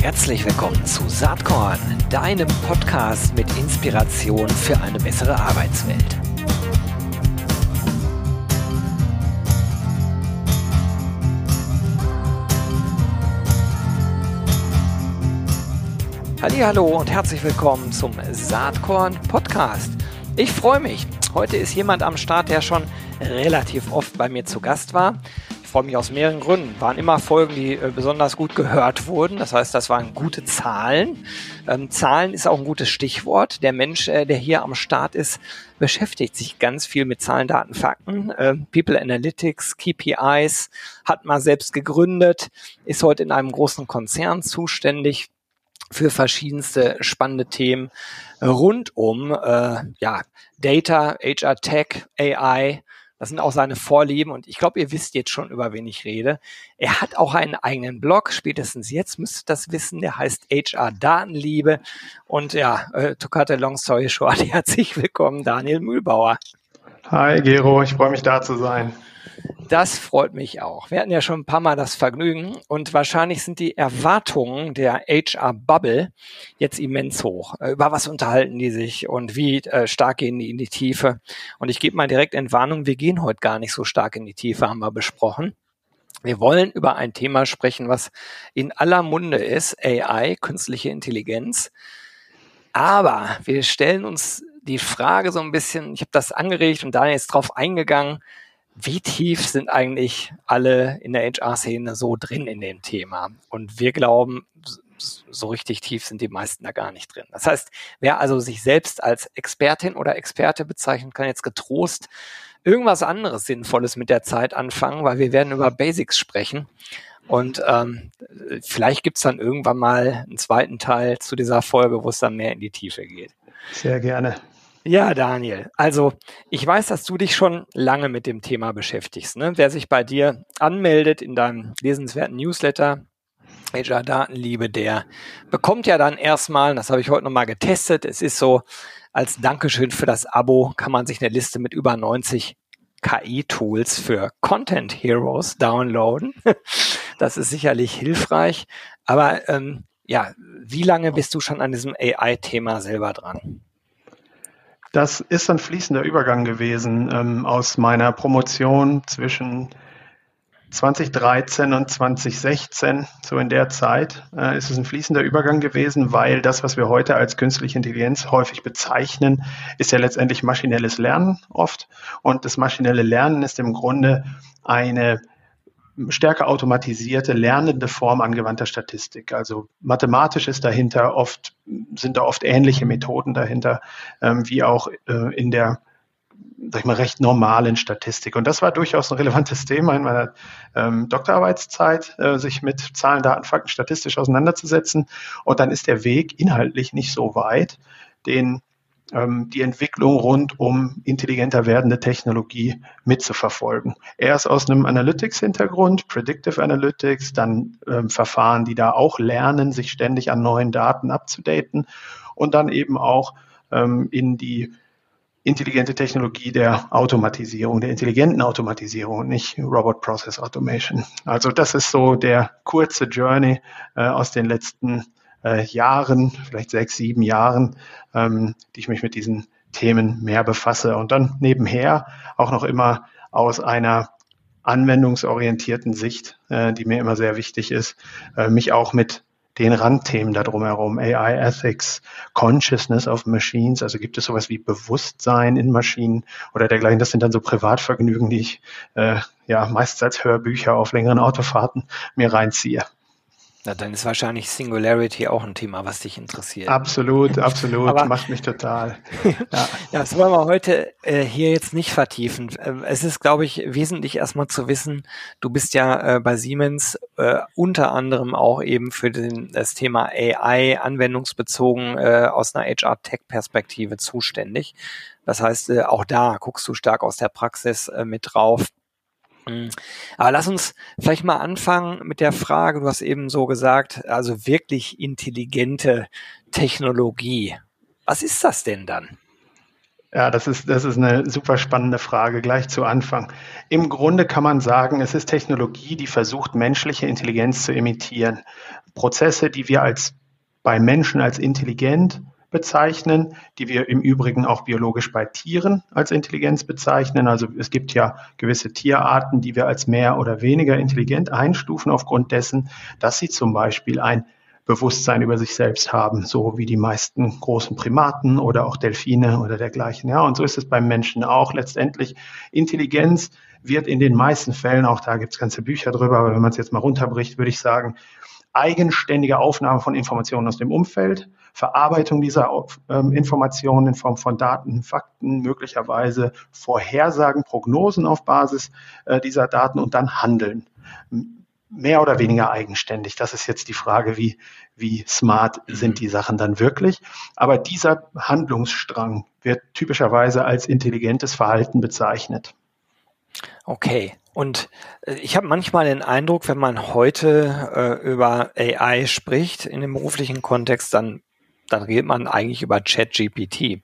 Herzlich willkommen zu Saatkorn, deinem Podcast mit Inspiration für eine bessere Arbeitswelt. Hallo und herzlich willkommen zum Saatkorn Podcast. Ich freue mich. Heute ist jemand am Start, der schon relativ oft bei mir zu Gast war freue mich aus mehreren Gründen. Waren immer Folgen, die äh, besonders gut gehört wurden. Das heißt, das waren gute Zahlen. Ähm, Zahlen ist auch ein gutes Stichwort. Der Mensch, äh, der hier am Start ist, beschäftigt sich ganz viel mit Zahlen, Daten, Fakten. Äh, People Analytics, KPIs, hat mal selbst gegründet, ist heute in einem großen Konzern zuständig für verschiedenste spannende Themen rund um äh, ja, Data, HR Tech, AI, das sind auch seine Vorlieben und ich glaube, ihr wisst jetzt schon, über wen ich rede. Er hat auch einen eigenen Blog, spätestens jetzt müsst ihr das wissen, der heißt HR Datenliebe. Und ja, äh, to a long story short, herzlich willkommen, Daniel Mühlbauer. Hi Gero, ich freue mich da zu sein. Das freut mich auch. Wir hatten ja schon ein paar Mal das Vergnügen und wahrscheinlich sind die Erwartungen der HR-Bubble jetzt immens hoch. Äh, über was unterhalten die sich und wie äh, stark gehen die in die Tiefe? Und ich gebe mal direkt Entwarnung, wir gehen heute gar nicht so stark in die Tiefe, haben wir besprochen. Wir wollen über ein Thema sprechen, was in aller Munde ist, AI, künstliche Intelligenz. Aber wir stellen uns die Frage so ein bisschen, ich habe das angeregt und Daniel ist drauf eingegangen, wie tief sind eigentlich alle in der HR-Szene so drin in dem Thema? Und wir glauben, so richtig tief sind die meisten da gar nicht drin. Das heißt, wer also sich selbst als Expertin oder Experte bezeichnet, kann jetzt getrost irgendwas anderes Sinnvolles mit der Zeit anfangen, weil wir werden über Basics sprechen. Und ähm, vielleicht gibt's dann irgendwann mal einen zweiten Teil zu dieser Folge, wo es dann mehr in die Tiefe geht. Sehr gerne. Ja, Daniel. Also ich weiß, dass du dich schon lange mit dem Thema beschäftigst. Ne? Wer sich bei dir anmeldet in deinem lesenswerten Newsletter, HR Datenliebe, der bekommt ja dann erstmal, das habe ich heute nochmal getestet, es ist so, als Dankeschön für das Abo kann man sich eine Liste mit über 90 KI-Tools für Content Heroes downloaden. Das ist sicherlich hilfreich. Aber ähm, ja, wie lange bist du schon an diesem AI-Thema selber dran? Das ist ein fließender Übergang gewesen ähm, aus meiner Promotion zwischen 2013 und 2016, so in der Zeit, äh, ist es ein fließender Übergang gewesen, weil das, was wir heute als künstliche Intelligenz häufig bezeichnen, ist ja letztendlich maschinelles Lernen oft. Und das maschinelle Lernen ist im Grunde eine stärker automatisierte, lernende Form angewandter Statistik. Also mathematisch ist dahinter oft, sind da oft ähnliche Methoden dahinter, ähm, wie auch äh, in der sag ich mal, recht normalen Statistik. Und das war durchaus ein relevantes Thema in meiner ähm, Doktorarbeitszeit, äh, sich mit Zahlen, Daten, Fakten statistisch auseinanderzusetzen. Und dann ist der Weg inhaltlich nicht so weit, den die Entwicklung rund um intelligenter werdende Technologie mitzuverfolgen. Erst aus einem Analytics-Hintergrund, Predictive Analytics, dann ähm, Verfahren, die da auch lernen, sich ständig an neuen Daten abzudaten und dann eben auch ähm, in die intelligente Technologie der Automatisierung, der intelligenten Automatisierung und nicht Robot Process Automation. Also das ist so der kurze Journey äh, aus den letzten äh, Jahren, vielleicht sechs, sieben Jahren, ähm, die ich mich mit diesen Themen mehr befasse. Und dann nebenher auch noch immer aus einer anwendungsorientierten Sicht, äh, die mir immer sehr wichtig ist, äh, mich auch mit den Randthemen da drumherum, AI Ethics, Consciousness of Machines, also gibt es sowas wie Bewusstsein in Maschinen oder dergleichen. Das sind dann so Privatvergnügen, die ich äh, ja meistens als Hörbücher auf längeren Autofahrten mir reinziehe. Na, dann ist wahrscheinlich Singularity auch ein Thema, was dich interessiert. Absolut, absolut. Aber, Macht mich total. ja. ja, das wollen wir heute äh, hier jetzt nicht vertiefen. Äh, es ist, glaube ich, wesentlich erstmal zu wissen, du bist ja äh, bei Siemens äh, unter anderem auch eben für den, das Thema AI anwendungsbezogen äh, aus einer HR-Tech-Perspektive zuständig. Das heißt, äh, auch da guckst du stark aus der Praxis mit drauf Mhm. Aber lass uns vielleicht mal anfangen mit der Frage, du hast eben so gesagt, also wirklich intelligente Technologie. Was ist das denn dann? Ja, das ist, das ist eine super spannende Frage gleich zu Anfang. Im Grunde kann man sagen, es ist Technologie, die versucht, menschliche Intelligenz zu imitieren. Prozesse, die wir als bei Menschen als intelligent bezeichnen, die wir im Übrigen auch biologisch bei Tieren als Intelligenz bezeichnen. Also es gibt ja gewisse Tierarten, die wir als mehr oder weniger intelligent einstufen aufgrund dessen, dass sie zum Beispiel ein Bewusstsein über sich selbst haben, so wie die meisten großen Primaten oder auch Delfine oder dergleichen. Ja, und so ist es beim Menschen auch. Letztendlich Intelligenz wird in den meisten Fällen, auch da gibt es ganze Bücher drüber, aber wenn man es jetzt mal runterbricht, würde ich sagen, eigenständige Aufnahme von Informationen aus dem Umfeld, Verarbeitung dieser ähm, Informationen in Form von Daten, Fakten, möglicherweise Vorhersagen, Prognosen auf Basis äh, dieser Daten und dann Handeln. Mehr oder weniger eigenständig. Das ist jetzt die Frage, wie, wie smart sind die Sachen dann wirklich. Aber dieser Handlungsstrang wird typischerweise als intelligentes Verhalten bezeichnet. Okay. Und äh, ich habe manchmal den Eindruck, wenn man heute äh, über AI spricht in dem beruflichen Kontext, dann, dann redet man eigentlich über ChatGPT.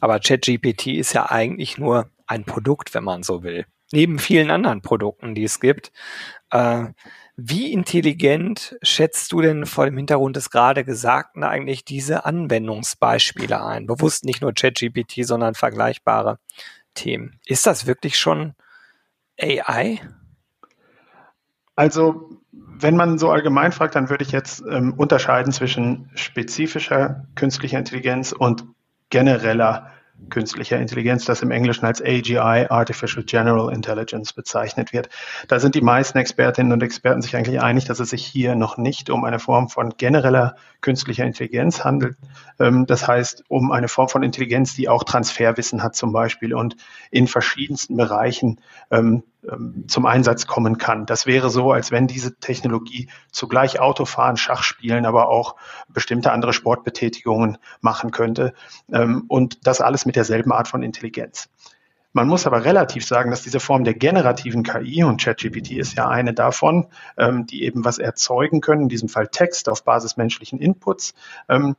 Aber ChatGPT ist ja eigentlich nur ein Produkt, wenn man so will. Neben vielen anderen Produkten, die es gibt. Äh, wie intelligent schätzt du denn vor dem Hintergrund des gerade Gesagten eigentlich diese Anwendungsbeispiele ein? Bewusst nicht nur ChatGPT, sondern vergleichbare Themen. Ist das wirklich schon AI? Also, wenn man so allgemein fragt, dann würde ich jetzt ähm, unterscheiden zwischen spezifischer künstlicher Intelligenz und genereller künstlicher Intelligenz, das im Englischen als AGI, Artificial General Intelligence, bezeichnet wird. Da sind die meisten Expertinnen und Experten sich eigentlich einig, dass es sich hier noch nicht um eine Form von genereller künstlicher Intelligenz handelt. Ähm, das heißt, um eine Form von Intelligenz, die auch Transferwissen hat zum Beispiel und in verschiedensten Bereichen ähm, zum Einsatz kommen kann. Das wäre so, als wenn diese Technologie zugleich Autofahren, Schach spielen, aber auch bestimmte andere Sportbetätigungen machen könnte. Und das alles mit derselben Art von Intelligenz. Man muss aber relativ sagen, dass diese Form der generativen KI, und ChatGPT ist ja eine davon, ähm, die eben was erzeugen können, in diesem Fall Text auf Basis menschlichen Inputs, ähm,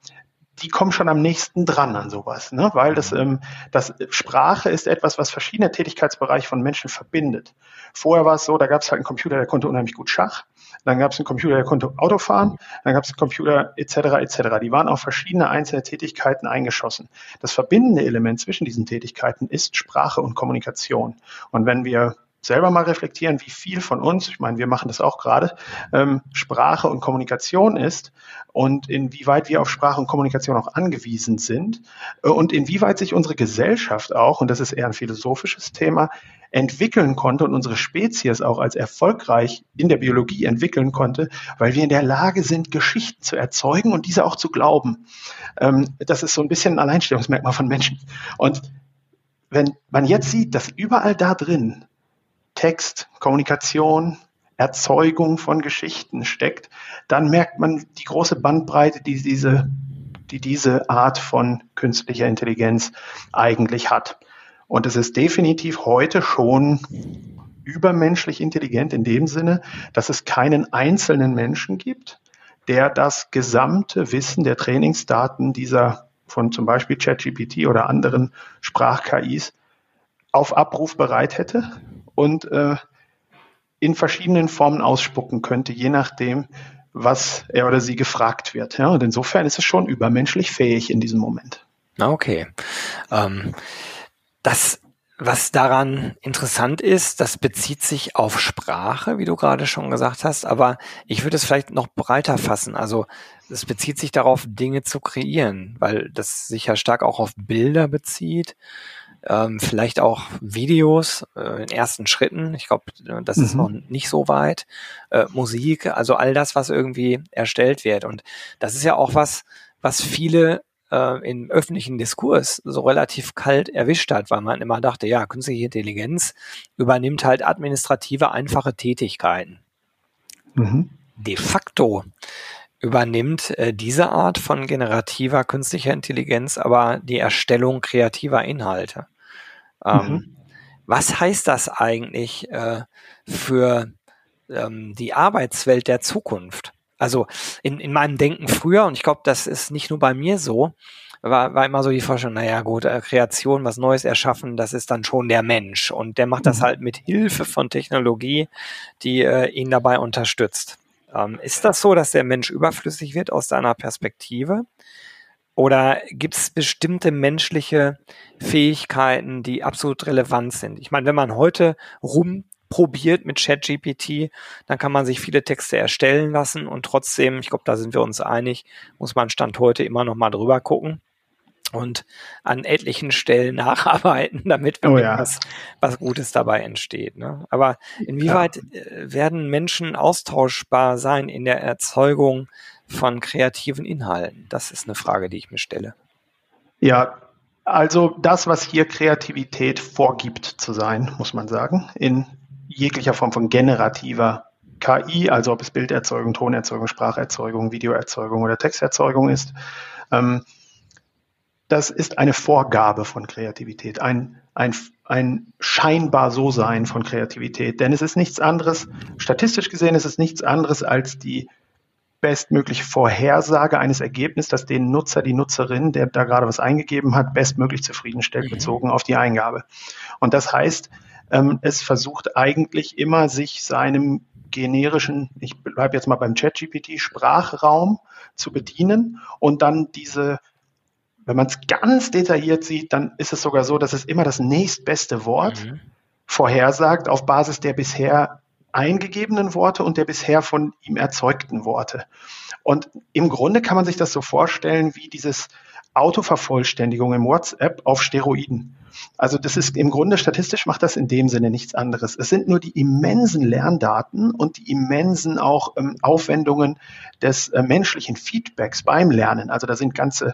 die kommen schon am nächsten dran an sowas, ne? weil das, ähm, das Sprache ist etwas, was verschiedene Tätigkeitsbereiche von Menschen verbindet. Vorher war es so, da gab es halt einen Computer, der konnte unheimlich gut Schach, dann gab es einen Computer, der konnte Auto fahren, dann gab es einen Computer etc. etc. Die waren auf verschiedene einzelne Tätigkeiten eingeschossen. Das verbindende Element zwischen diesen Tätigkeiten ist Sprache und Kommunikation. Und wenn wir selber mal reflektieren, wie viel von uns, ich meine, wir machen das auch gerade, ähm, Sprache und Kommunikation ist und inwieweit wir auf Sprache und Kommunikation auch angewiesen sind äh, und inwieweit sich unsere Gesellschaft auch, und das ist eher ein philosophisches Thema, entwickeln konnte und unsere Spezies auch als erfolgreich in der Biologie entwickeln konnte, weil wir in der Lage sind, Geschichten zu erzeugen und diese auch zu glauben. Ähm, das ist so ein bisschen ein Alleinstellungsmerkmal von Menschen. Und wenn man jetzt sieht, dass überall da drin Text, Kommunikation, Erzeugung von Geschichten steckt, dann merkt man die große Bandbreite, die diese, die diese Art von künstlicher Intelligenz eigentlich hat. Und es ist definitiv heute schon übermenschlich intelligent in dem Sinne, dass es keinen einzelnen Menschen gibt, der das gesamte Wissen der Trainingsdaten dieser von zum Beispiel ChatGPT oder anderen Sprach-KIs auf Abruf bereit hätte, und äh, in verschiedenen Formen ausspucken könnte, je nachdem, was er oder sie gefragt wird. Ja, und insofern ist es schon übermenschlich fähig in diesem Moment. Okay. Ähm, das, was daran interessant ist, das bezieht sich auf Sprache, wie du gerade schon gesagt hast, aber ich würde es vielleicht noch breiter fassen. Also es bezieht sich darauf, Dinge zu kreieren, weil das sich ja stark auch auf Bilder bezieht ähm, vielleicht auch Videos äh, in ersten Schritten. Ich glaube, äh, das mhm. ist noch nicht so weit. Äh, Musik, also all das, was irgendwie erstellt wird. Und das ist ja auch was, was viele äh, im öffentlichen Diskurs so relativ kalt erwischt hat, weil man immer dachte, ja, künstliche Intelligenz übernimmt halt administrative, einfache Tätigkeiten. Mhm. De facto übernimmt äh, diese Art von generativer künstlicher Intelligenz aber die Erstellung kreativer Inhalte. Ähm, mhm. Was heißt das eigentlich äh, für ähm, die Arbeitswelt der Zukunft? Also in, in meinem Denken früher, und ich glaube, das ist nicht nur bei mir so, war, war immer so die Vorstellung, naja gut, äh, Kreation, was Neues erschaffen, das ist dann schon der Mensch. Und der macht das mhm. halt mit Hilfe von Technologie, die äh, ihn dabei unterstützt. Ähm, ist das so, dass der Mensch überflüssig wird aus deiner Perspektive? Oder gibt es bestimmte menschliche Fähigkeiten, die absolut relevant sind? Ich meine, wenn man heute rumprobiert mit ChatGPT, dann kann man sich viele Texte erstellen lassen und trotzdem, ich glaube, da sind wir uns einig, muss man Stand heute immer noch mal drüber gucken und an etlichen Stellen nacharbeiten, damit oh ja. was, was Gutes dabei entsteht. Ne? Aber inwieweit ja. Äh, werden Menschen austauschbar sein in der Erzeugung von kreativen Inhalten? Das ist eine Frage, die ich mir stelle. Ja, also das, was hier Kreativität vorgibt zu sein, muss man sagen, in jeglicher Form von generativer KI, also ob es Bilderzeugung, Tonerzeugung, Spracherzeugung, Videoerzeugung oder Texterzeugung ist, ähm, das ist eine Vorgabe von Kreativität, ein, ein, ein scheinbar So-Sein von Kreativität. Denn es ist nichts anderes, statistisch gesehen ist es nichts anderes als die bestmögliche Vorhersage eines Ergebnisses, das den Nutzer, die Nutzerin, der da gerade was eingegeben hat, bestmöglich zufriedenstellt, mhm. bezogen auf die Eingabe. Und das heißt, ähm, es versucht eigentlich immer, sich seinem generischen, ich bleibe jetzt mal beim ChatGPT, Sprachraum zu bedienen und dann diese wenn man es ganz detailliert sieht, dann ist es sogar so, dass es immer das nächstbeste Wort mhm. vorhersagt auf Basis der bisher eingegebenen Worte und der bisher von ihm erzeugten Worte. Und im Grunde kann man sich das so vorstellen wie dieses Autovervollständigung im WhatsApp auf Steroiden. Also das ist im Grunde statistisch macht das in dem Sinne nichts anderes. Es sind nur die immensen Lerndaten und die immensen auch ähm, Aufwendungen des äh, menschlichen Feedbacks beim Lernen. Also da sind ganze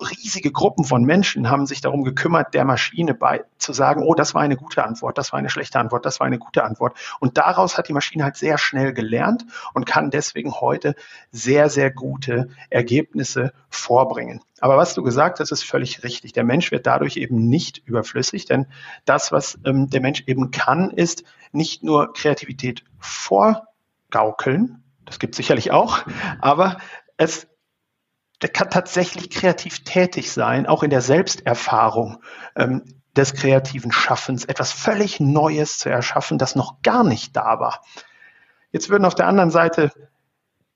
riesige Gruppen von Menschen haben sich darum gekümmert, der Maschine bei, zu sagen, oh, das war eine gute Antwort, das war eine schlechte Antwort, das war eine gute Antwort. Und daraus hat die Maschine halt sehr schnell gelernt und kann deswegen heute sehr, sehr gute Ergebnisse vorbringen. Aber was du gesagt hast, ist völlig richtig. Der Mensch wird dadurch eben nicht überflüssig, denn das, was ähm, der Mensch eben kann, ist nicht nur Kreativität vorgaukeln, das gibt es sicherlich auch, aber es der kann tatsächlich kreativ tätig sein, auch in der Selbsterfahrung ähm, des kreativen Schaffens, etwas völlig Neues zu erschaffen, das noch gar nicht da war. Jetzt würden auf der anderen Seite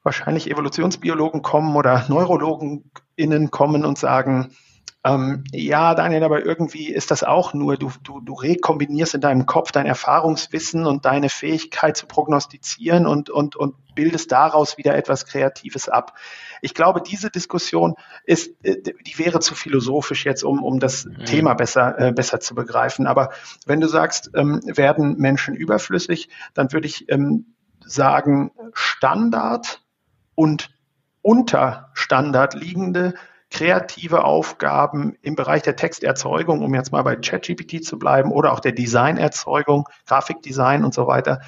wahrscheinlich Evolutionsbiologen kommen oder Neurologen innen kommen und sagen, ähm, ja, Daniel, aber irgendwie ist das auch nur, du, du, du rekombinierst in deinem Kopf dein Erfahrungswissen und deine Fähigkeit zu prognostizieren und, und, und bildest daraus wieder etwas Kreatives ab. Ich glaube, diese Diskussion ist, äh, die wäre zu philosophisch jetzt, um, um das mhm. Thema besser, äh, besser zu begreifen. Aber wenn du sagst, ähm, werden Menschen überflüssig, dann würde ich ähm, sagen, Standard und unter Standard liegende kreative Aufgaben im Bereich der Texterzeugung, um jetzt mal bei ChatGPT zu bleiben, oder auch der Designerzeugung, Grafikdesign und so weiter,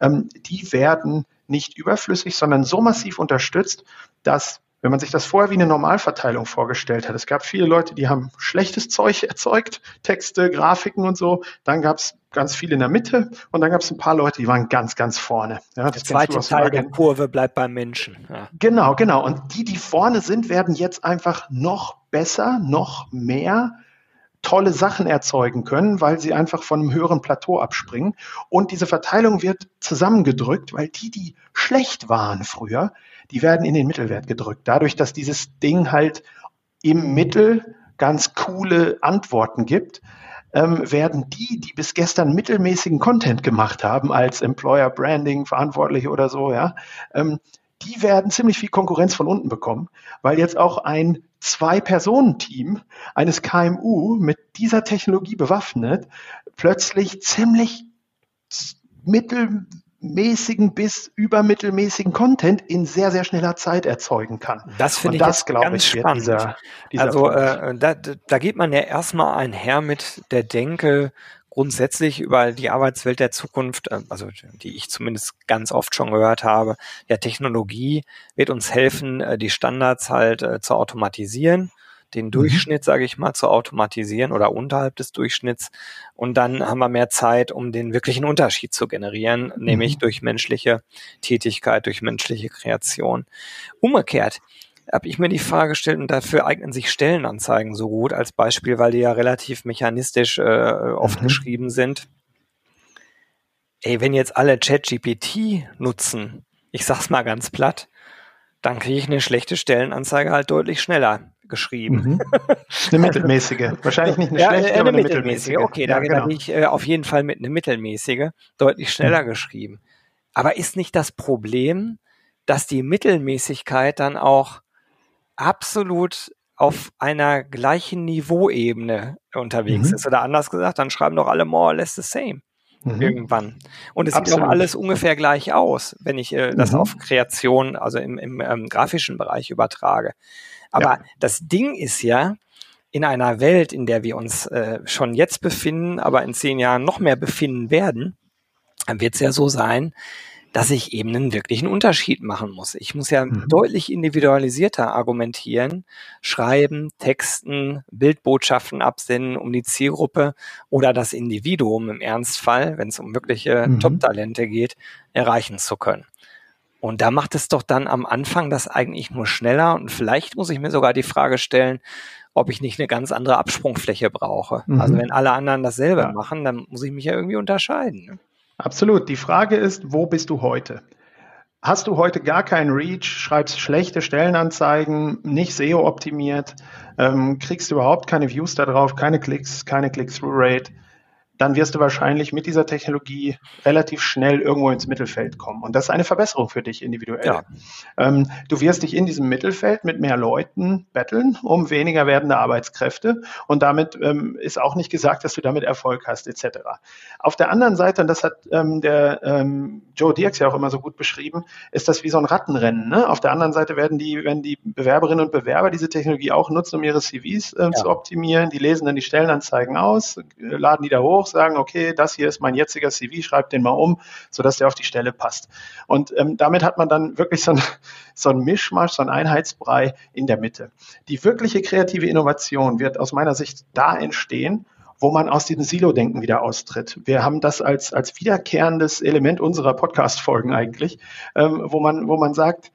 ähm, die werden nicht überflüssig, sondern so massiv unterstützt, dass wenn man sich das vorher wie eine Normalverteilung vorgestellt hat, es gab viele Leute, die haben schlechtes Zeug erzeugt, Texte, Grafiken und so, dann gab es ganz viele in der Mitte und dann gab es ein paar Leute, die waren ganz, ganz vorne. Ja, der zweite Teil der Kurve bleibt beim Menschen. Ja. Genau, genau. Und die, die vorne sind, werden jetzt einfach noch besser, noch mehr tolle Sachen erzeugen können, weil sie einfach von einem höheren Plateau abspringen. Und diese Verteilung wird zusammengedrückt, weil die, die schlecht waren früher, die werden in den Mittelwert gedrückt. Dadurch, dass dieses Ding halt im Mittel ganz coole Antworten gibt, ähm, werden die, die bis gestern mittelmäßigen Content gemacht haben, als Employer Branding Verantwortliche oder so, ja, ähm, die werden ziemlich viel Konkurrenz von unten bekommen, weil jetzt auch ein Zwei-Personen-Team eines KMU mit dieser Technologie bewaffnet plötzlich ziemlich mittel mäßigen bis übermittelmäßigen Content in sehr, sehr schneller Zeit erzeugen kann. Das finde ich das, glaube ich, spannend. Dieser, dieser also äh, da, da geht man ja erstmal einher mit der Denke, grundsätzlich über die Arbeitswelt der Zukunft, äh, also die ich zumindest ganz oft schon gehört habe, ja, Technologie wird uns helfen, äh, die Standards halt äh, zu automatisieren den mhm. Durchschnitt, sage ich mal, zu automatisieren oder unterhalb des Durchschnitts. Und dann haben wir mehr Zeit, um den wirklichen Unterschied zu generieren, mhm. nämlich durch menschliche Tätigkeit, durch menschliche Kreation. Umgekehrt, habe ich mir die Frage gestellt, und dafür eignen sich Stellenanzeigen so gut als Beispiel, weil die ja relativ mechanistisch äh, oft mhm. geschrieben sind. Ey, wenn jetzt alle ChatGPT nutzen, ich sag's mal ganz platt, dann kriege ich eine schlechte Stellenanzeige halt deutlich schneller geschrieben. Mhm. Eine mittelmäßige. Wahrscheinlich nicht eine ja, schlechte, eine aber eine mittelmäßige. Okay, ja, da, genau. da bin ich äh, auf jeden Fall mit eine mittelmäßige, deutlich schneller mhm. geschrieben. Aber ist nicht das Problem, dass die Mittelmäßigkeit dann auch absolut auf einer gleichen Niveauebene unterwegs mhm. ist? Oder anders gesagt, dann schreiben doch alle more or less the same. Mhm. irgendwann. Und es Absolut. sieht auch alles ungefähr gleich aus, wenn ich äh, das mhm. auf Kreation, also im, im ähm, grafischen Bereich übertrage. Aber ja. das Ding ist ja, in einer Welt, in der wir uns äh, schon jetzt befinden, aber in zehn Jahren noch mehr befinden werden, dann wird es ja so sein, dass ich eben einen wirklichen Unterschied machen muss. Ich muss ja mhm. deutlich individualisierter argumentieren, schreiben, texten, Bildbotschaften absenden, um die Zielgruppe oder das Individuum im Ernstfall, wenn es um wirkliche mhm. Top-Talente geht, erreichen zu können. Und da macht es doch dann am Anfang das eigentlich nur schneller und vielleicht muss ich mir sogar die Frage stellen, ob ich nicht eine ganz andere Absprungfläche brauche. Mhm. Also wenn alle anderen dasselbe ja. machen, dann muss ich mich ja irgendwie unterscheiden. Ne? Absolut. Die Frage ist, wo bist du heute? Hast du heute gar keinen Reach, schreibst schlechte Stellenanzeigen, nicht SEO optimiert, ähm, kriegst du überhaupt keine Views darauf, keine Klicks, keine Click-Through-Rate, dann wirst du wahrscheinlich mit dieser Technologie relativ schnell irgendwo ins Mittelfeld kommen. Und das ist eine Verbesserung für dich individuell. Ja. Ähm, du wirst dich in diesem Mittelfeld mit mehr Leuten betteln, um weniger werdende Arbeitskräfte. Und damit ähm, ist auch nicht gesagt, dass du damit Erfolg hast, etc. Auf der anderen Seite, und das hat ähm, der ähm, Joe Dirks ja auch immer so gut beschrieben, ist das wie so ein Rattenrennen. Ne? Auf der anderen Seite werden die, werden die Bewerberinnen und Bewerber diese Technologie auch nutzen, um ihre CVs äh, ja. zu optimieren. Die lesen dann die Stellenanzeigen aus, laden die da hoch, sagen, okay, das hier ist mein jetziger CV, schreib den mal um, sodass der auf die Stelle passt. Und ähm, damit hat man dann wirklich so ein, so ein Mischmasch, so ein Einheitsbrei in der Mitte. Die wirkliche kreative Innovation wird aus meiner Sicht da entstehen, wo man aus diesem Silo-Denken wieder austritt. Wir haben das als, als wiederkehrendes Element unserer Podcast-Folgen eigentlich, ähm, wo, man, wo man sagt,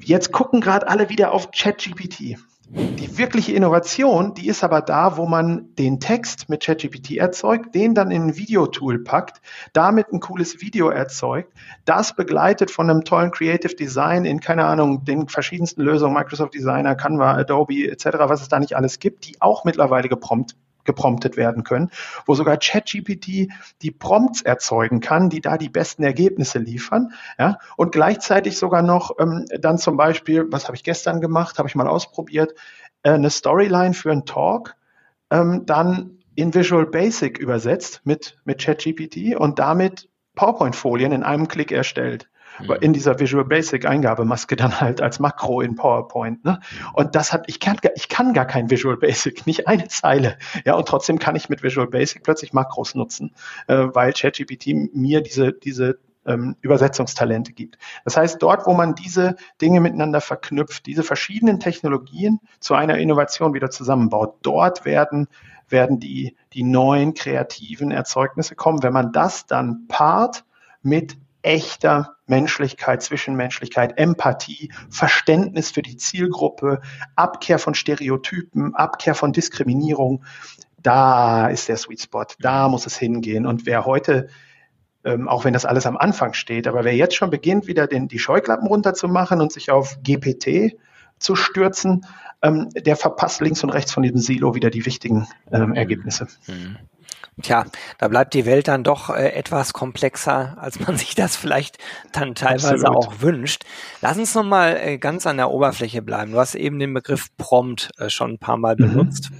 jetzt gucken gerade alle wieder auf ChatGPT. Die wirkliche Innovation, die ist aber da, wo man den Text mit ChatGPT erzeugt, den dann in ein Videotool packt, damit ein cooles Video erzeugt, das begleitet von einem tollen Creative Design in, keine Ahnung, den verschiedensten Lösungen, Microsoft Designer, Canva, Adobe etc., was es da nicht alles gibt, die auch mittlerweile geprompt gepromptet werden können, wo sogar ChatGPT die Prompts erzeugen kann, die da die besten Ergebnisse liefern, ja, und gleichzeitig sogar noch ähm, dann zum Beispiel, was habe ich gestern gemacht, habe ich mal ausprobiert, äh, eine Storyline für einen Talk, ähm, dann in Visual Basic übersetzt mit, mit ChatGPT und damit PowerPoint-Folien in einem Klick erstellt mhm. in dieser Visual Basic Eingabemaske dann halt als Makro in PowerPoint. Ne? Und das hat, ich kann, ich kann gar kein Visual Basic, nicht eine Zeile. Ja, und trotzdem kann ich mit Visual Basic plötzlich Makros nutzen, äh, weil ChatGPT mir diese, diese ähm, Übersetzungstalente gibt. Das heißt, dort, wo man diese Dinge miteinander verknüpft, diese verschiedenen Technologien zu einer Innovation wieder zusammenbaut, dort werden werden die, die neuen kreativen Erzeugnisse kommen. Wenn man das dann paart mit echter Menschlichkeit, Zwischenmenschlichkeit, Empathie, Verständnis für die Zielgruppe, Abkehr von Stereotypen, Abkehr von Diskriminierung. Da ist der Sweet Spot, da muss es hingehen. Und wer heute, ähm, auch wenn das alles am Anfang steht, aber wer jetzt schon beginnt, wieder den, die Scheuklappen runterzumachen und sich auf GPT zu stürzen, ähm, der verpasst links und rechts von diesem Silo wieder die wichtigen ähm, Ergebnisse. Mhm. Tja, da bleibt die Welt dann doch äh, etwas komplexer, als man sich das vielleicht dann teilweise Absolut. auch wünscht. Lass uns nochmal äh, ganz an der Oberfläche bleiben. Du hast eben den Begriff Prompt äh, schon ein paar Mal mhm. benutzt.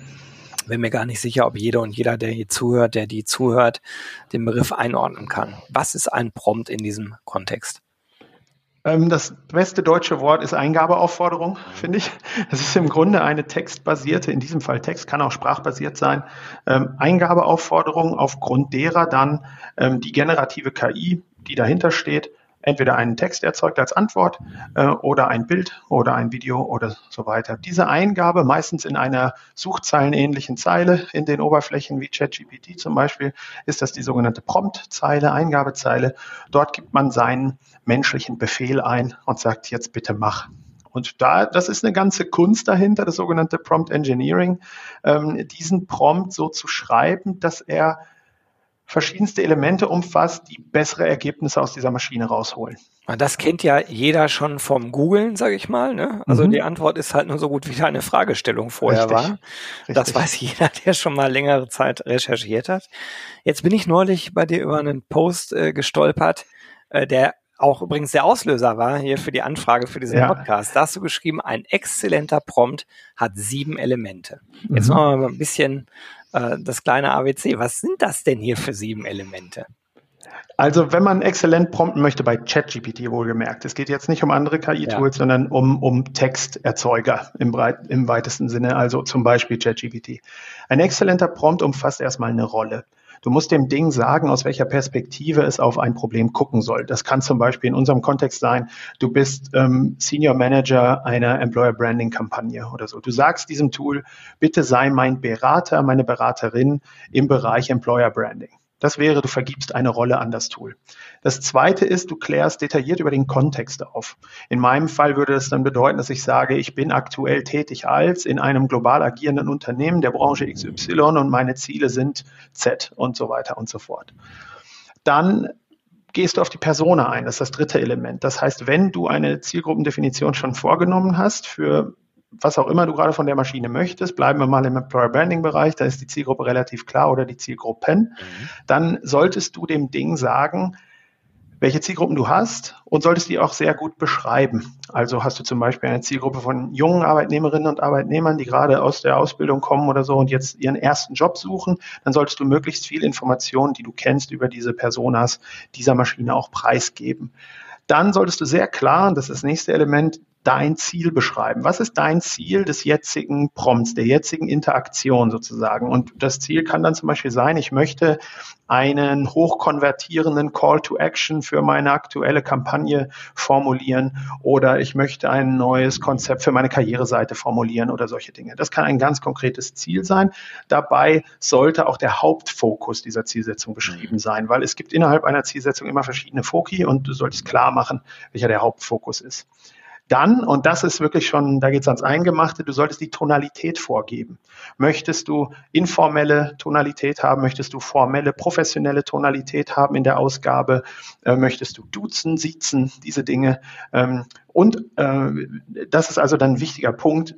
Bin mir gar nicht sicher, ob jeder und jeder, der hier zuhört, der die zuhört, den Begriff einordnen kann. Was ist ein Prompt in diesem Kontext? Ähm, das beste deutsche Wort ist Eingabeaufforderung, finde ich. Es ist im Grunde eine textbasierte, in diesem Fall Text, kann auch sprachbasiert sein, ähm, Eingabeaufforderung, aufgrund derer dann ähm, die generative KI, die dahinter steht, entweder einen Text erzeugt als Antwort äh, oder ein Bild oder ein Video oder so weiter. Diese Eingabe meistens in einer suchzeilenähnlichen Zeile in den Oberflächen wie ChatGPT zum Beispiel ist das die sogenannte Prompt-Zeile, Eingabezeile. Dort gibt man seinen menschlichen Befehl ein und sagt jetzt bitte mach. Und da, das ist eine ganze Kunst dahinter, das sogenannte Prompt Engineering, ähm, diesen Prompt so zu schreiben, dass er verschiedenste Elemente umfasst, die bessere Ergebnisse aus dieser Maschine rausholen. Das kennt ja jeder schon vom Googlen, sage ich mal. Ne? Also mhm. die Antwort ist halt nur so gut, wie deine Fragestellung vorher Richtig. war. Richtig. Das weiß jeder, der schon mal längere Zeit recherchiert hat. Jetzt bin ich neulich bei dir über einen Post äh, gestolpert, äh, der auch übrigens der Auslöser war hier für die Anfrage für diesen ja. Podcast. Da hast du geschrieben, ein exzellenter Prompt hat sieben Elemente. Jetzt mhm. machen wir mal ein bisschen äh, das kleine ABC. Was sind das denn hier für sieben Elemente? Also wenn man exzellent prompten möchte bei ChatGPT wohlgemerkt, es geht jetzt nicht um andere KI-Tools, ja. sondern um, um Texterzeuger im, breit, im weitesten Sinne, also zum Beispiel ChatGPT. Ein exzellenter Prompt umfasst erstmal eine Rolle. Du musst dem Ding sagen, aus welcher Perspektive es auf ein Problem gucken soll. Das kann zum Beispiel in unserem Kontext sein, du bist ähm, Senior Manager einer Employer Branding Kampagne oder so. Du sagst diesem Tool, bitte sei mein Berater, meine Beraterin im Bereich Employer Branding. Das wäre, du vergibst eine Rolle an das Tool. Das zweite ist, du klärst detailliert über den Kontext auf. In meinem Fall würde das dann bedeuten, dass ich sage, ich bin aktuell tätig als in einem global agierenden Unternehmen der Branche XY und meine Ziele sind Z und so weiter und so fort. Dann gehst du auf die Persona ein. Das ist das dritte Element. Das heißt, wenn du eine Zielgruppendefinition schon vorgenommen hast für was auch immer du gerade von der Maschine möchtest, bleiben wir mal im Employer Branding Bereich, da ist die Zielgruppe relativ klar oder die Zielgruppen, mhm. dann solltest du dem Ding sagen, welche Zielgruppen du hast und solltest die auch sehr gut beschreiben. Also hast du zum Beispiel eine Zielgruppe von jungen Arbeitnehmerinnen und Arbeitnehmern, die gerade aus der Ausbildung kommen oder so und jetzt ihren ersten Job suchen, dann solltest du möglichst viel Informationen, die du kennst über diese Personas, dieser Maschine auch preisgeben. Dann solltest du sehr klar, das ist das nächste Element, dein Ziel beschreiben. Was ist dein Ziel des jetzigen Prompts, der jetzigen Interaktion sozusagen? Und das Ziel kann dann zum Beispiel sein, ich möchte einen hochkonvertierenden Call to Action für meine aktuelle Kampagne formulieren oder ich möchte ein neues Konzept für meine Karriereseite formulieren oder solche Dinge. Das kann ein ganz konkretes Ziel sein. Dabei sollte auch der Hauptfokus dieser Zielsetzung beschrieben sein, weil es gibt innerhalb einer Zielsetzung immer verschiedene Foki und du solltest klar machen, welcher der Hauptfokus ist. Dann, und das ist wirklich schon, da geht es ans Eingemachte, du solltest die Tonalität vorgeben. Möchtest du informelle Tonalität haben? Möchtest du formelle, professionelle Tonalität haben in der Ausgabe? Äh, möchtest du duzen, siezen, diese Dinge? Ähm, und äh, das ist also dann ein wichtiger Punkt,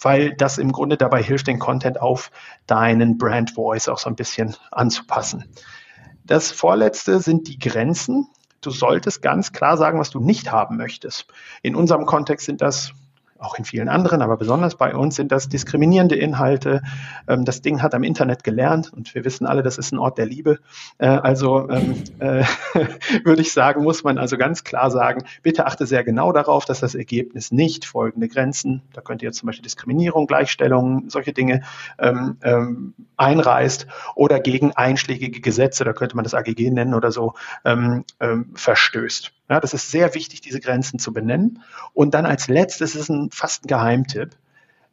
weil das im Grunde dabei hilft, den Content auf deinen Brand Voice auch so ein bisschen anzupassen. Das vorletzte sind die Grenzen. Du solltest ganz klar sagen, was du nicht haben möchtest. In unserem Kontext sind das auch in vielen anderen, aber besonders bei uns sind das diskriminierende Inhalte. Ähm, das Ding hat am Internet gelernt und wir wissen alle, das ist ein Ort der Liebe. Äh, also ähm, äh, würde ich sagen, muss man also ganz klar sagen, bitte achte sehr genau darauf, dass das Ergebnis nicht folgende Grenzen, da könnt ihr zum Beispiel Diskriminierung, Gleichstellung, solche Dinge ähm, ähm, einreißt oder gegen einschlägige Gesetze, da könnte man das AGG nennen oder so, ähm, ähm, verstößt. Ja, das ist sehr wichtig, diese Grenzen zu benennen. Und dann als letztes ist ein fast ein Geheimtipp.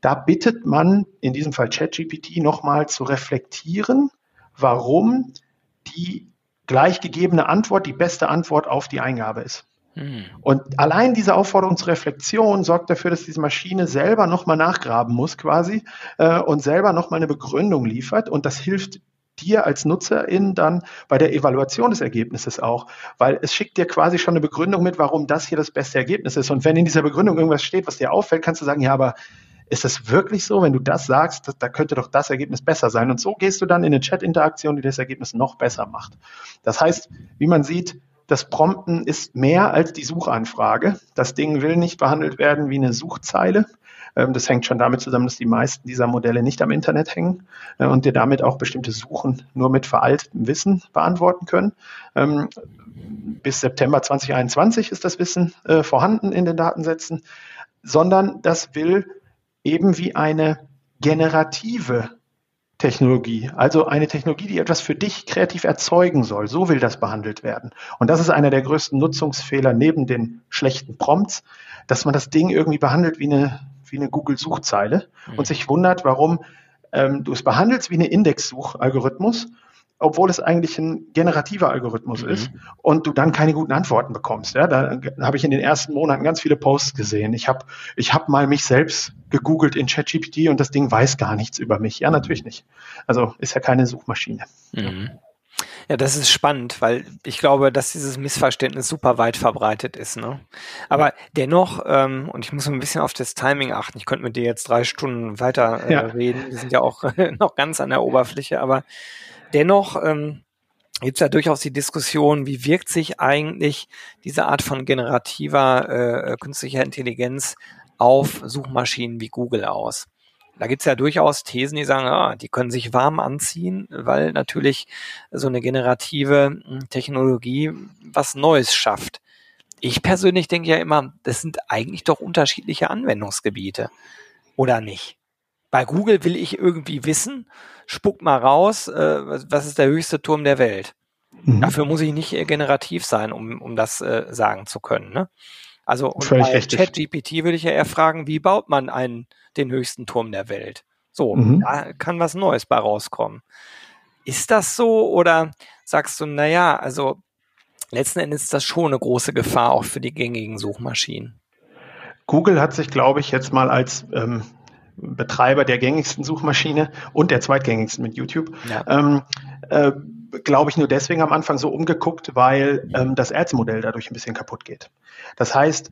Da bittet man in diesem Fall ChatGPT nochmal zu reflektieren, warum die gleichgegebene Antwort die beste Antwort auf die Eingabe ist. Hm. Und allein diese Aufforderung zur Reflexion sorgt dafür, dass diese Maschine selber nochmal nachgraben muss quasi äh, und selber nochmal eine Begründung liefert. Und das hilft dir als Nutzerin dann bei der Evaluation des Ergebnisses auch, weil es schickt dir quasi schon eine Begründung mit, warum das hier das beste Ergebnis ist. Und wenn in dieser Begründung irgendwas steht, was dir auffällt, kannst du sagen, ja, aber ist das wirklich so? Wenn du das sagst, da könnte doch das Ergebnis besser sein. Und so gehst du dann in eine Chat-Interaktion, die das Ergebnis noch besser macht. Das heißt, wie man sieht, das Prompten ist mehr als die Suchanfrage. Das Ding will nicht behandelt werden wie eine Suchzeile, das hängt schon damit zusammen, dass die meisten dieser Modelle nicht am Internet hängen äh, und dir damit auch bestimmte Suchen nur mit veraltetem Wissen beantworten können. Ähm, bis September 2021 ist das Wissen äh, vorhanden in den Datensätzen, sondern das will eben wie eine generative Technologie, also eine Technologie, die etwas für dich kreativ erzeugen soll. So will das behandelt werden. Und das ist einer der größten Nutzungsfehler neben den schlechten Prompts, dass man das Ding irgendwie behandelt wie eine wie eine Google-Suchzeile mhm. und sich wundert, warum ähm, du es behandelst wie eine Indexsuchalgorithmus, obwohl es eigentlich ein generativer Algorithmus mhm. ist und du dann keine guten Antworten bekommst. Ja, da habe ich in den ersten Monaten ganz viele Posts gesehen. Ich habe ich hab mal mich selbst gegoogelt in ChatGPT und das Ding weiß gar nichts über mich. Ja, natürlich nicht. Also ist ja keine Suchmaschine. Mhm. Ja, das ist spannend, weil ich glaube, dass dieses Missverständnis super weit verbreitet ist. Ne? Aber dennoch, ähm, und ich muss ein bisschen auf das Timing achten, ich könnte mit dir jetzt drei Stunden weiter äh, ja. reden, wir sind ja auch noch ganz an der Oberfläche, aber dennoch ähm, gibt es ja durchaus die Diskussion, wie wirkt sich eigentlich diese Art von generativer äh, künstlicher Intelligenz auf Suchmaschinen wie Google aus? Da gibt's ja durchaus Thesen, die sagen, ah, die können sich warm anziehen, weil natürlich so eine generative hm, Technologie was Neues schafft. Ich persönlich denke ja immer, das sind eigentlich doch unterschiedliche Anwendungsgebiete. Oder nicht? Bei Google will ich irgendwie wissen, spuck mal raus, äh, was ist der höchste Turm der Welt. Mhm. Dafür muss ich nicht äh, generativ sein, um, um das äh, sagen zu können. Ne? Also und bei ChatGPT würde ich ja eher fragen, wie baut man einen den höchsten Turm der Welt. So, mhm. da kann was Neues bei rauskommen. Ist das so oder sagst du, naja, also letzten Endes ist das schon eine große Gefahr auch für die gängigen Suchmaschinen? Google hat sich, glaube ich, jetzt mal als ähm, Betreiber der gängigsten Suchmaschine und der zweitgängigsten mit YouTube, ja. ähm, äh, glaube ich, nur deswegen am Anfang so umgeguckt, weil ähm, das Ads-Modell dadurch ein bisschen kaputt geht. Das heißt,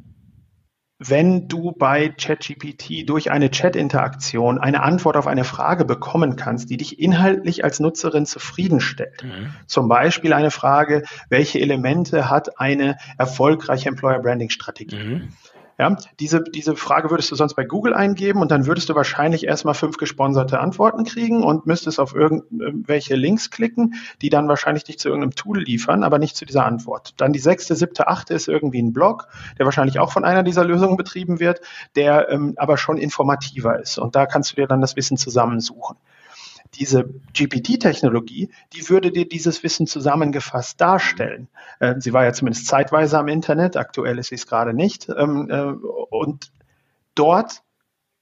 wenn du bei ChatGPT durch eine Chat-Interaktion eine Antwort auf eine Frage bekommen kannst, die dich inhaltlich als Nutzerin zufriedenstellt. Mhm. Zum Beispiel eine Frage, welche Elemente hat eine erfolgreiche Employer Branding Strategie? Mhm. Ja, diese, diese Frage würdest du sonst bei Google eingeben und dann würdest du wahrscheinlich erstmal fünf gesponserte Antworten kriegen und müsstest auf irgendwelche Links klicken, die dann wahrscheinlich dich zu irgendeinem Tool liefern, aber nicht zu dieser Antwort. Dann die sechste, siebte, achte ist irgendwie ein Blog, der wahrscheinlich auch von einer dieser Lösungen betrieben wird, der ähm, aber schon informativer ist. Und da kannst du dir dann das Wissen zusammensuchen diese GPT-Technologie, die würde dir dieses Wissen zusammengefasst darstellen. Äh, sie war ja zumindest zeitweise am Internet, aktuell ist sie es gerade nicht. Ähm, äh, und dort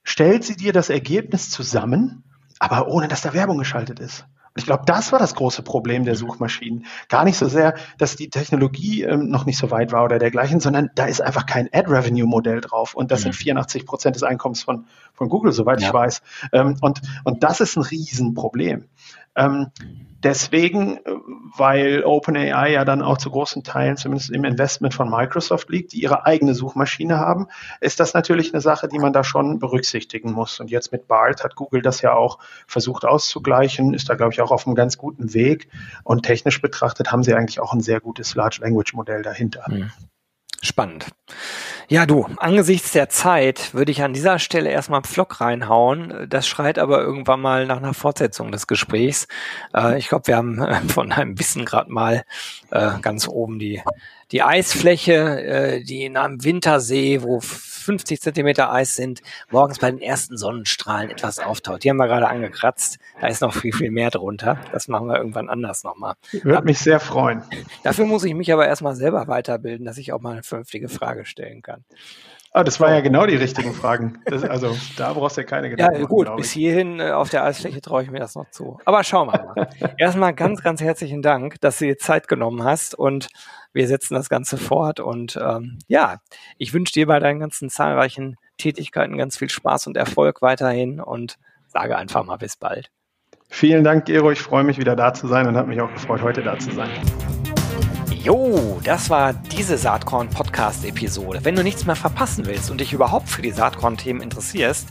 stellt sie dir das Ergebnis zusammen, aber ohne dass da Werbung geschaltet ist. Ich glaube, das war das große Problem der Suchmaschinen. Gar nicht so sehr, dass die Technologie ähm, noch nicht so weit war oder dergleichen, sondern da ist einfach kein Ad-Revenue-Modell drauf. Und das mhm. sind 84 Prozent des Einkommens von, von Google, soweit ja. ich weiß. Ähm, und, und das ist ein Riesenproblem. Ähm, deswegen, äh, weil OpenAI ja dann auch zu großen Teilen, zumindest im Investment von Microsoft liegt, die ihre eigene Suchmaschine haben, ist das natürlich eine Sache, die man da schon berücksichtigen muss. Und jetzt mit BART hat Google das ja auch versucht auszugleichen, ist da, glaube ich, auch auf einem ganz guten Weg. Und technisch betrachtet haben sie eigentlich auch ein sehr gutes Large Language Modell dahinter. Mhm. Spannend. Ja, du, angesichts der Zeit würde ich an dieser Stelle erstmal einen Pflock reinhauen. Das schreit aber irgendwann mal nach einer Fortsetzung des Gesprächs. Äh, ich glaube, wir haben äh, von einem Wissen gerade mal äh, ganz oben die, die Eisfläche, äh, die in einem Wintersee, wo 50 Zentimeter Eis sind, morgens bei den ersten Sonnenstrahlen etwas auftaucht. Die haben wir gerade angekratzt. Da ist noch viel, viel mehr drunter. Das machen wir irgendwann anders nochmal. Würde mich sehr freuen. Dafür muss ich mich aber erstmal selber weiterbilden, dass ich auch mal eine vernünftige Frage stellen kann. Ah, das war ja genau die richtigen Fragen. Das, also da brauchst du ja keine Gedanken. Ja, gut, bis hierhin äh, auf der Eisfläche traue ich mir das noch zu. Aber schau mal. Erstmal ganz, ganz herzlichen Dank, dass du dir Zeit genommen hast und wir setzen das Ganze fort. Und ähm, ja, ich wünsche dir bei deinen ganzen zahlreichen Tätigkeiten ganz viel Spaß und Erfolg weiterhin und sage einfach mal bis bald. Vielen Dank, Gero. Ich freue mich wieder da zu sein und habe mich auch gefreut, heute da zu sein. Jo, das war diese Saatkorn-Podcast-Episode. Wenn du nichts mehr verpassen willst und dich überhaupt für die Saatkorn-Themen interessierst,